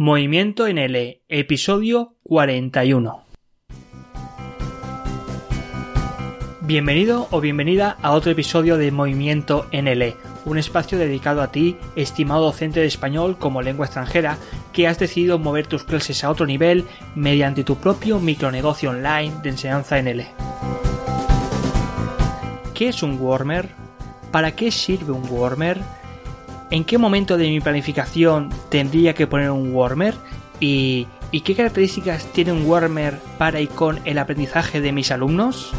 Movimiento en L, episodio 41. Bienvenido o bienvenida a otro episodio de Movimiento NL, un espacio dedicado a ti, estimado docente de español como lengua extranjera, que has decidido mover tus clases a otro nivel mediante tu propio micronegocio online de enseñanza NL. ¿Qué es un warmer? ¿Para qué sirve un warmer? ¿En qué momento de mi planificación tendría que poner un warmer? ¿Y, qué características tiene un warmer para y con el aprendizaje de mis alumnos?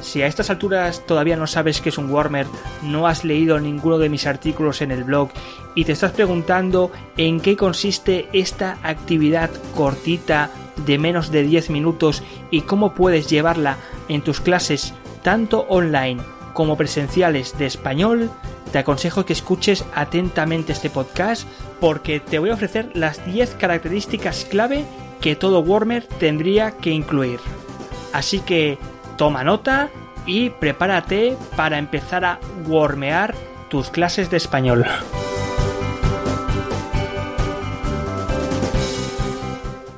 Si a estas alturas todavía no sabes qué es un warmer, no has leído ninguno de mis artículos en el blog y te estás preguntando en qué consiste esta actividad cortita de menos de 10 minutos y cómo puedes llevarla en tus clases tanto online como presenciales de español, te aconsejo que escuches atentamente este podcast porque te voy a ofrecer las 10 características clave que todo Warmer tendría que incluir. Así que toma nota y prepárate para empezar a warmear tus clases de español.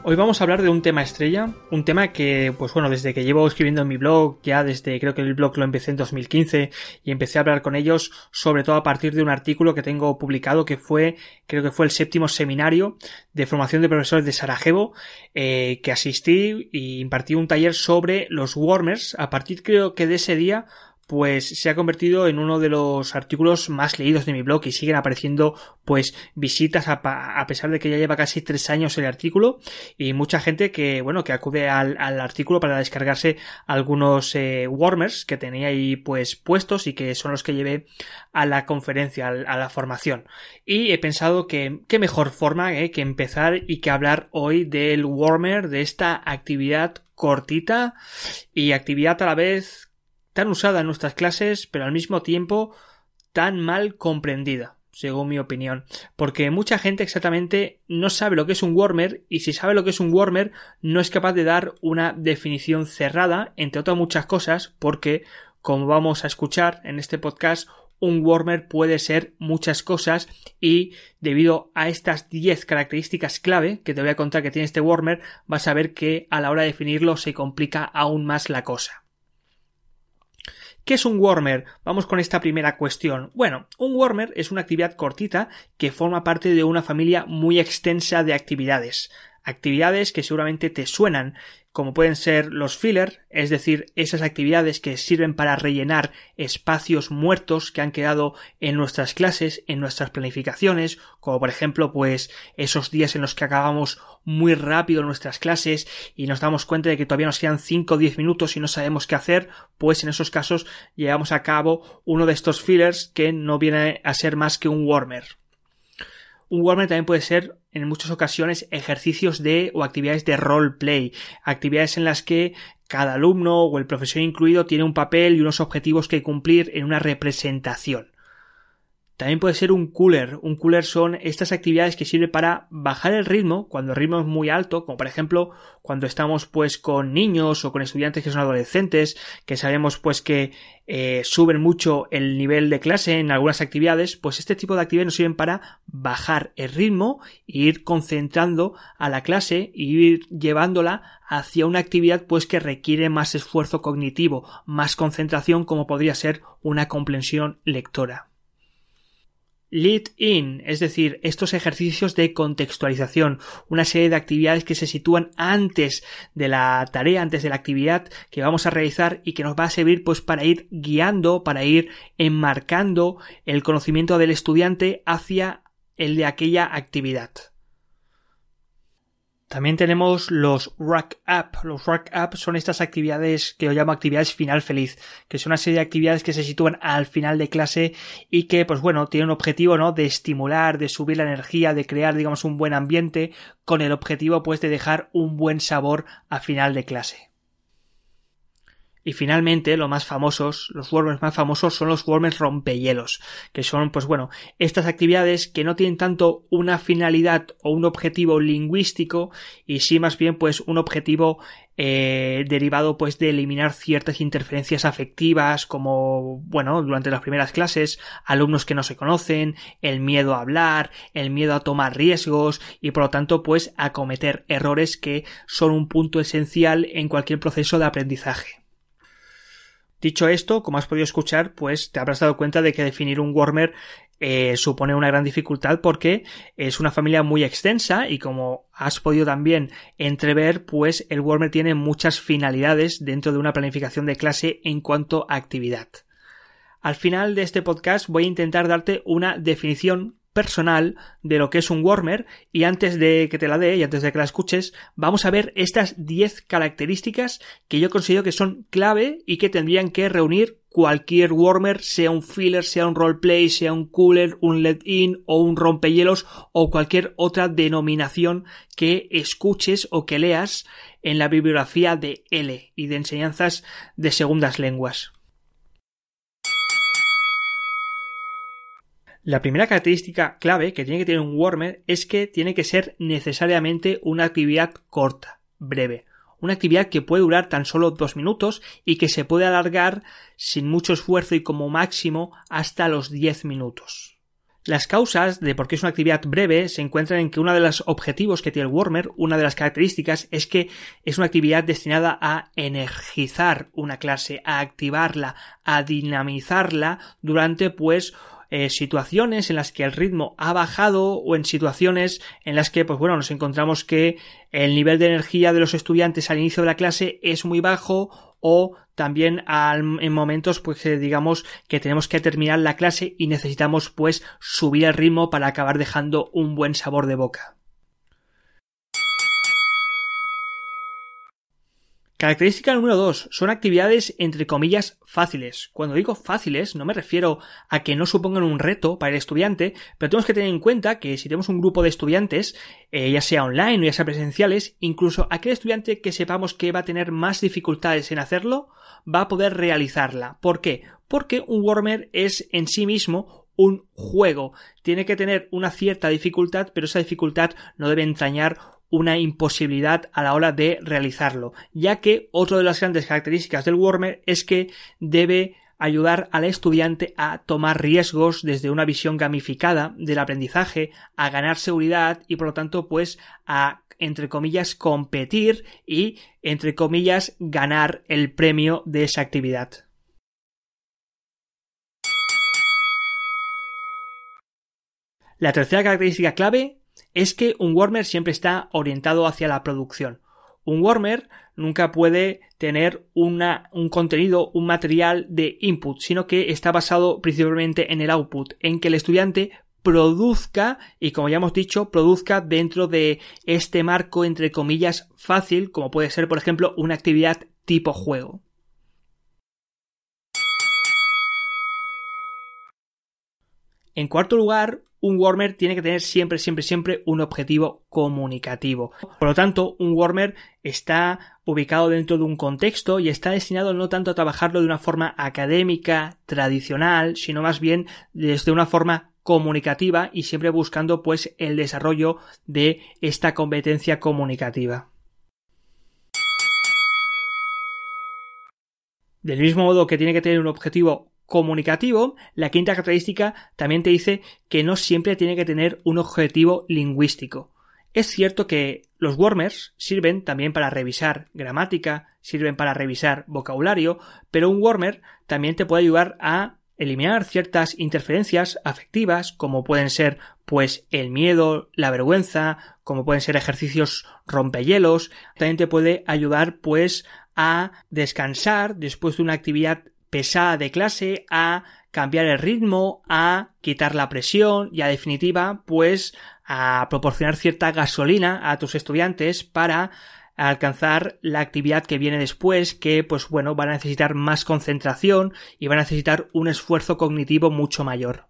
Hoy vamos a hablar de un tema estrella, un tema que, pues bueno, desde que llevo escribiendo en mi blog, ya desde creo que el blog lo empecé en 2015 y empecé a hablar con ellos, sobre todo a partir de un artículo que tengo publicado que fue, creo que fue el séptimo seminario de formación de profesores de Sarajevo, eh, que asistí y impartí un taller sobre los warmers. A partir creo que de ese día pues se ha convertido en uno de los artículos más leídos de mi blog y siguen apareciendo pues visitas a, pesar de que ya lleva casi tres años el artículo y mucha gente que bueno que acude al, artículo para descargarse algunos eh, warmers que tenía ahí pues puestos y que son los que llevé a la conferencia a, la formación. Y he pensado que qué mejor forma eh, que empezar y que hablar hoy del warmer de esta actividad cortita y actividad a la vez tan usada en nuestras clases, pero al mismo tiempo tan mal comprendida, según mi opinión, porque mucha gente exactamente no sabe lo que es un warmer y si sabe lo que es un warmer no es capaz de dar una definición cerrada, entre otras muchas cosas, porque, como vamos a escuchar en este podcast, un warmer puede ser muchas cosas y debido a estas 10 características clave que te voy a contar que tiene este warmer, vas a ver que a la hora de definirlo se complica aún más la cosa. ¿Qué es un warmer? Vamos con esta primera cuestión. Bueno, un warmer es una actividad cortita que forma parte de una familia muy extensa de actividades. Actividades que seguramente te suenan, como pueden ser los filler, es decir, esas actividades que sirven para rellenar espacios muertos que han quedado en nuestras clases, en nuestras planificaciones, como por ejemplo, pues esos días en los que acabamos muy rápido nuestras clases y nos damos cuenta de que todavía nos quedan 5 o 10 minutos y no sabemos qué hacer, pues en esos casos llevamos a cabo uno de estos fillers que no viene a ser más que un warmer. Un warmer también puede ser en muchas ocasiones ejercicios de o actividades de roleplay, actividades en las que cada alumno o el profesor incluido tiene un papel y unos objetivos que cumplir en una representación. También puede ser un cooler. Un cooler son estas actividades que sirven para bajar el ritmo cuando el ritmo es muy alto, como por ejemplo cuando estamos pues con niños o con estudiantes que son adolescentes, que sabemos pues que eh, suben mucho el nivel de clase en algunas actividades, pues este tipo de actividades nos sirven para bajar el ritmo e ir concentrando a la clase e ir llevándola hacia una actividad pues que requiere más esfuerzo cognitivo, más concentración como podría ser una comprensión lectora. Lead in, es decir, estos ejercicios de contextualización, una serie de actividades que se sitúan antes de la tarea, antes de la actividad que vamos a realizar y que nos va a servir pues para ir guiando, para ir enmarcando el conocimiento del estudiante hacia el de aquella actividad. También tenemos los Rack Up. Los Rack Up son estas actividades que yo llamo actividades final feliz, que son una serie de actividades que se sitúan al final de clase y que, pues bueno, tienen un objetivo, ¿no? De estimular, de subir la energía, de crear, digamos, un buen ambiente, con el objetivo, pues, de dejar un buen sabor a final de clase. Y finalmente, los más famosos, los Wormers más famosos son los Wormers rompehielos, que son, pues bueno, estas actividades que no tienen tanto una finalidad o un objetivo lingüístico, y sí más bien, pues, un objetivo eh, derivado pues de eliminar ciertas interferencias afectivas como bueno durante las primeras clases alumnos que no se conocen el miedo a hablar el miedo a tomar riesgos y por lo tanto pues a cometer errores que son un punto esencial en cualquier proceso de aprendizaje Dicho esto, como has podido escuchar, pues te habrás dado cuenta de que definir un Wormer eh, supone una gran dificultad porque es una familia muy extensa y como has podido también entrever, pues el Wormer tiene muchas finalidades dentro de una planificación de clase en cuanto a actividad. Al final de este podcast voy a intentar darte una definición personal de lo que es un warmer y antes de que te la dé y antes de que la escuches vamos a ver estas 10 características que yo considero que son clave y que tendrían que reunir cualquier warmer sea un filler, sea un roleplay, sea un cooler, un let-in o un rompehielos o cualquier otra denominación que escuches o que leas en la bibliografía de L y de enseñanzas de segundas lenguas. La primera característica clave que tiene que tener un warmer es que tiene que ser necesariamente una actividad corta, breve. Una actividad que puede durar tan solo dos minutos y que se puede alargar sin mucho esfuerzo y como máximo hasta los diez minutos. Las causas de por qué es una actividad breve se encuentran en que uno de los objetivos que tiene el Warmer, una de las características, es que es una actividad destinada a energizar una clase, a activarla, a dinamizarla durante pues eh, situaciones en las que el ritmo ha bajado o en situaciones en las que, pues bueno, nos encontramos que el nivel de energía de los estudiantes al inicio de la clase es muy bajo o también en momentos pues digamos que tenemos que terminar la clase y necesitamos pues subir el ritmo para acabar dejando un buen sabor de boca. Característica número 2. Son actividades entre comillas fáciles. Cuando digo fáciles no me refiero a que no supongan un reto para el estudiante, pero tenemos que tener en cuenta que si tenemos un grupo de estudiantes, eh, ya sea online o ya sea presenciales, incluso aquel estudiante que sepamos que va a tener más dificultades en hacerlo, va a poder realizarla. ¿Por qué? Porque un Warmer es en sí mismo un juego. Tiene que tener una cierta dificultad, pero esa dificultad no debe entrañar una imposibilidad a la hora de realizarlo, ya que otra de las grandes características del Warmer es que debe ayudar al estudiante a tomar riesgos desde una visión gamificada del aprendizaje, a ganar seguridad y por lo tanto pues a entre comillas competir y entre comillas ganar el premio de esa actividad. La tercera característica clave es que un warmer siempre está orientado hacia la producción. Un warmer nunca puede tener una, un contenido, un material de input, sino que está basado principalmente en el output, en que el estudiante produzca y como ya hemos dicho, produzca dentro de este marco entre comillas fácil, como puede ser por ejemplo una actividad tipo juego. En cuarto lugar, un warmer tiene que tener siempre, siempre, siempre un objetivo comunicativo. Por lo tanto, un warmer está ubicado dentro de un contexto y está destinado no tanto a trabajarlo de una forma académica, tradicional, sino más bien desde una forma comunicativa y siempre buscando pues el desarrollo de esta competencia comunicativa. Del mismo modo que tiene que tener un objetivo comunicativo, la quinta característica también te dice que no siempre tiene que tener un objetivo lingüístico. Es cierto que los warmers sirven también para revisar gramática, sirven para revisar vocabulario, pero un warmer también te puede ayudar a eliminar ciertas interferencias afectivas, como pueden ser pues el miedo, la vergüenza, como pueden ser ejercicios rompehielos, también te puede ayudar pues a descansar después de una actividad pesada de clase, a cambiar el ritmo, a quitar la presión y a definitiva, pues a proporcionar cierta gasolina a tus estudiantes para alcanzar la actividad que viene después, que pues bueno, van a necesitar más concentración y van a necesitar un esfuerzo cognitivo mucho mayor.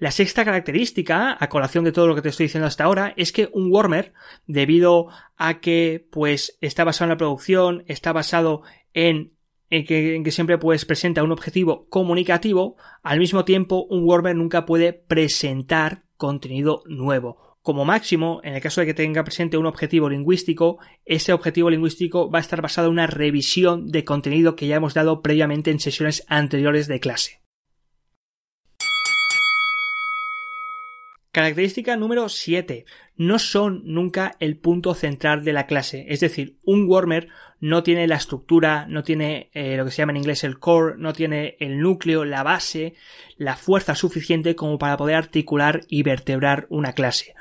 La sexta característica, a colación de todo lo que te estoy diciendo hasta ahora, es que un warmer, debido a que pues está basado en la producción, está basado en, que, en que, siempre pues presenta un objetivo comunicativo, al mismo tiempo un warmer nunca puede presentar contenido nuevo. Como máximo, en el caso de que tenga presente un objetivo lingüístico, ese objetivo lingüístico va a estar basado en una revisión de contenido que ya hemos dado previamente en sesiones anteriores de clase. Característica número 7. No son nunca el punto central de la clase. Es decir, un warmer no tiene la estructura, no tiene eh, lo que se llama en inglés el core, no tiene el núcleo, la base, la fuerza suficiente como para poder articular y vertebrar una clase.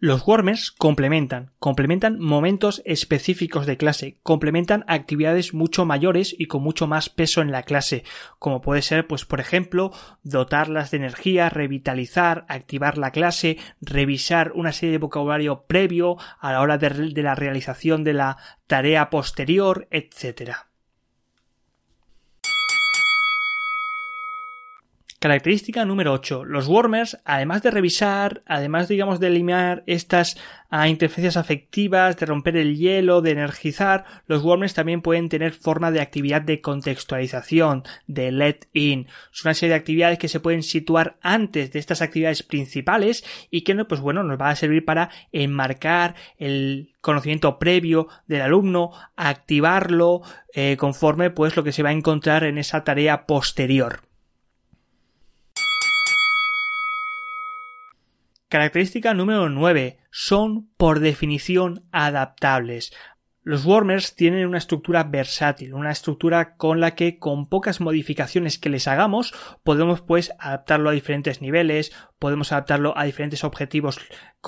Los warmers complementan, complementan momentos específicos de clase, complementan actividades mucho mayores y con mucho más peso en la clase, como puede ser, pues, por ejemplo, dotarlas de energía, revitalizar, activar la clase, revisar una serie de vocabulario previo a la hora de, la realización de la tarea posterior, etc. Característica número 8. Los warmers, además de revisar, además digamos de eliminar estas ah, interferencias afectivas, de romper el hielo, de energizar, los warmers también pueden tener forma de actividad de contextualización, de let in. Son una serie de actividades que se pueden situar antes de estas actividades principales y que pues bueno, nos va a servir para enmarcar el conocimiento previo del alumno, activarlo eh, conforme pues lo que se va a encontrar en esa tarea posterior. Característica número 9. Son por definición adaptables. Los warmers tienen una estructura versátil, una estructura con la que con pocas modificaciones que les hagamos podemos pues adaptarlo a diferentes niveles, podemos adaptarlo a diferentes objetivos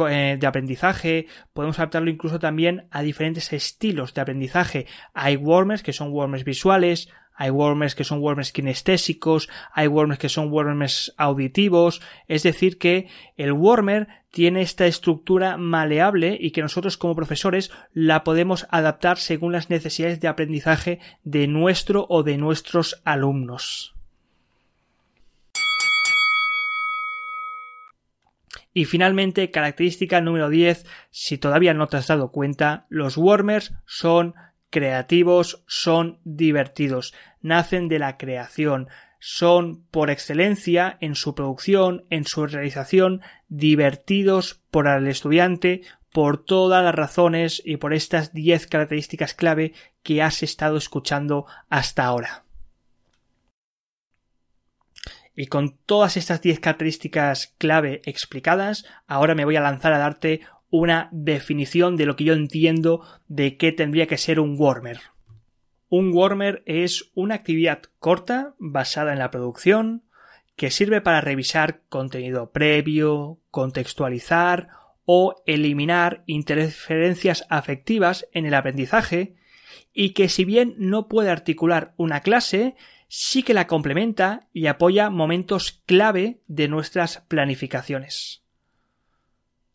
eh, de aprendizaje, podemos adaptarlo incluso también a diferentes estilos de aprendizaje. Hay warmers que son warmers visuales, hay warmers que son warmers kinestésicos, hay warmers que son warmers auditivos, es decir que el warmer tiene esta estructura maleable y que nosotros como profesores la podemos adaptar según las necesidades de aprendizaje de nuestro o de nuestros alumnos. Y finalmente, característica número 10, si todavía no te has dado cuenta, los warmers son creativos, son divertidos, nacen de la creación, son por excelencia en su producción, en su realización, divertidos por el estudiante, por todas las razones y por estas 10 características clave que has estado escuchando hasta ahora. Y con todas estas 10 características clave explicadas, ahora me voy a lanzar a darte una definición de lo que yo entiendo de qué tendría que ser un warmer. Un warmer es una actividad corta basada en la producción que sirve para revisar contenido previo, contextualizar o eliminar interferencias afectivas en el aprendizaje y que si bien no puede articular una clase, sí que la complementa y apoya momentos clave de nuestras planificaciones.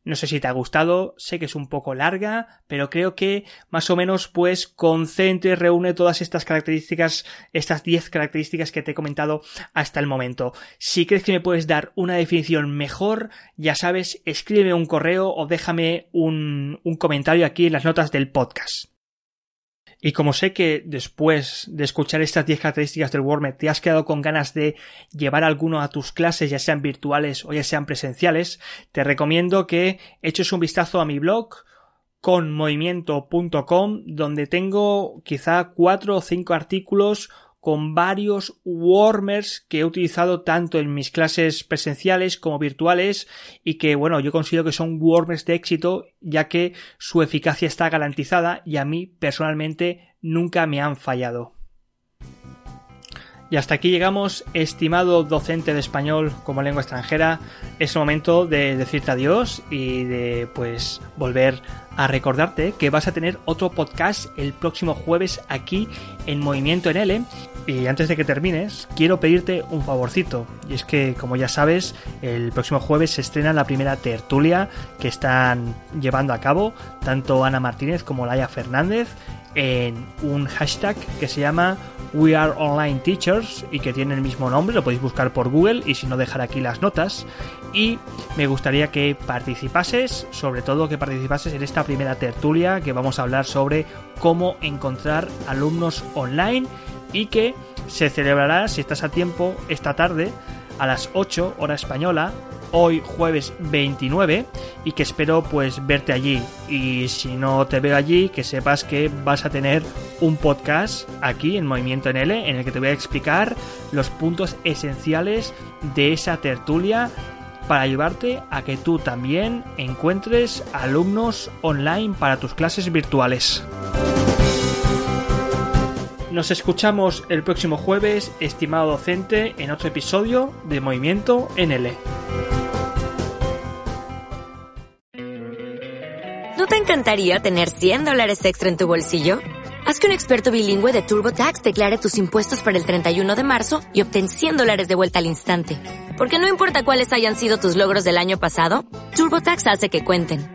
No sé si te ha gustado, sé que es un poco larga, pero creo que más o menos pues concentra y reúne todas estas características, estas 10 características que te he comentado hasta el momento. Si crees que me puedes dar una definición mejor, ya sabes, escríbeme un correo o déjame un, un comentario aquí en las notas del podcast. Y como sé que después de escuchar estas 10 características del Warmer te has quedado con ganas de llevar alguno a tus clases, ya sean virtuales o ya sean presenciales, te recomiendo que eches un vistazo a mi blog conmovimiento.com donde tengo quizá cuatro o cinco artículos con varios warmers que he utilizado tanto en mis clases presenciales como virtuales y que bueno yo considero que son warmers de éxito ya que su eficacia está garantizada y a mí personalmente nunca me han fallado. Y hasta aquí llegamos, estimado docente de español como lengua extranjera. Es momento de decirte adiós y de pues volver a recordarte que vas a tener otro podcast el próximo jueves aquí en Movimiento en L. Y antes de que termines, quiero pedirte un favorcito. Y es que, como ya sabes, el próximo jueves se estrena la primera tertulia que están llevando a cabo tanto Ana Martínez como Laia Fernández en un hashtag que se llama We Are Online Teachers y que tiene el mismo nombre, lo podéis buscar por Google y si no dejar aquí las notas. Y me gustaría que participases, sobre todo que participases en esta primera tertulia que vamos a hablar sobre cómo encontrar alumnos online y que se celebrará, si estás a tiempo, esta tarde a las 8 hora española hoy jueves 29 y que espero pues verte allí y si no te veo allí que sepas que vas a tener un podcast aquí en Movimiento NL en el que te voy a explicar los puntos esenciales de esa tertulia para ayudarte a que tú también encuentres alumnos online para tus clases virtuales. Nos escuchamos el próximo jueves, estimado docente, en otro episodio de Movimiento NL. ¿No te encantaría tener 100 dólares extra en tu bolsillo? Haz que un experto bilingüe de TurboTax declare tus impuestos para el 31 de marzo y obtén 100 dólares de vuelta al instante. Porque no importa cuáles hayan sido tus logros del año pasado, TurboTax hace que cuenten.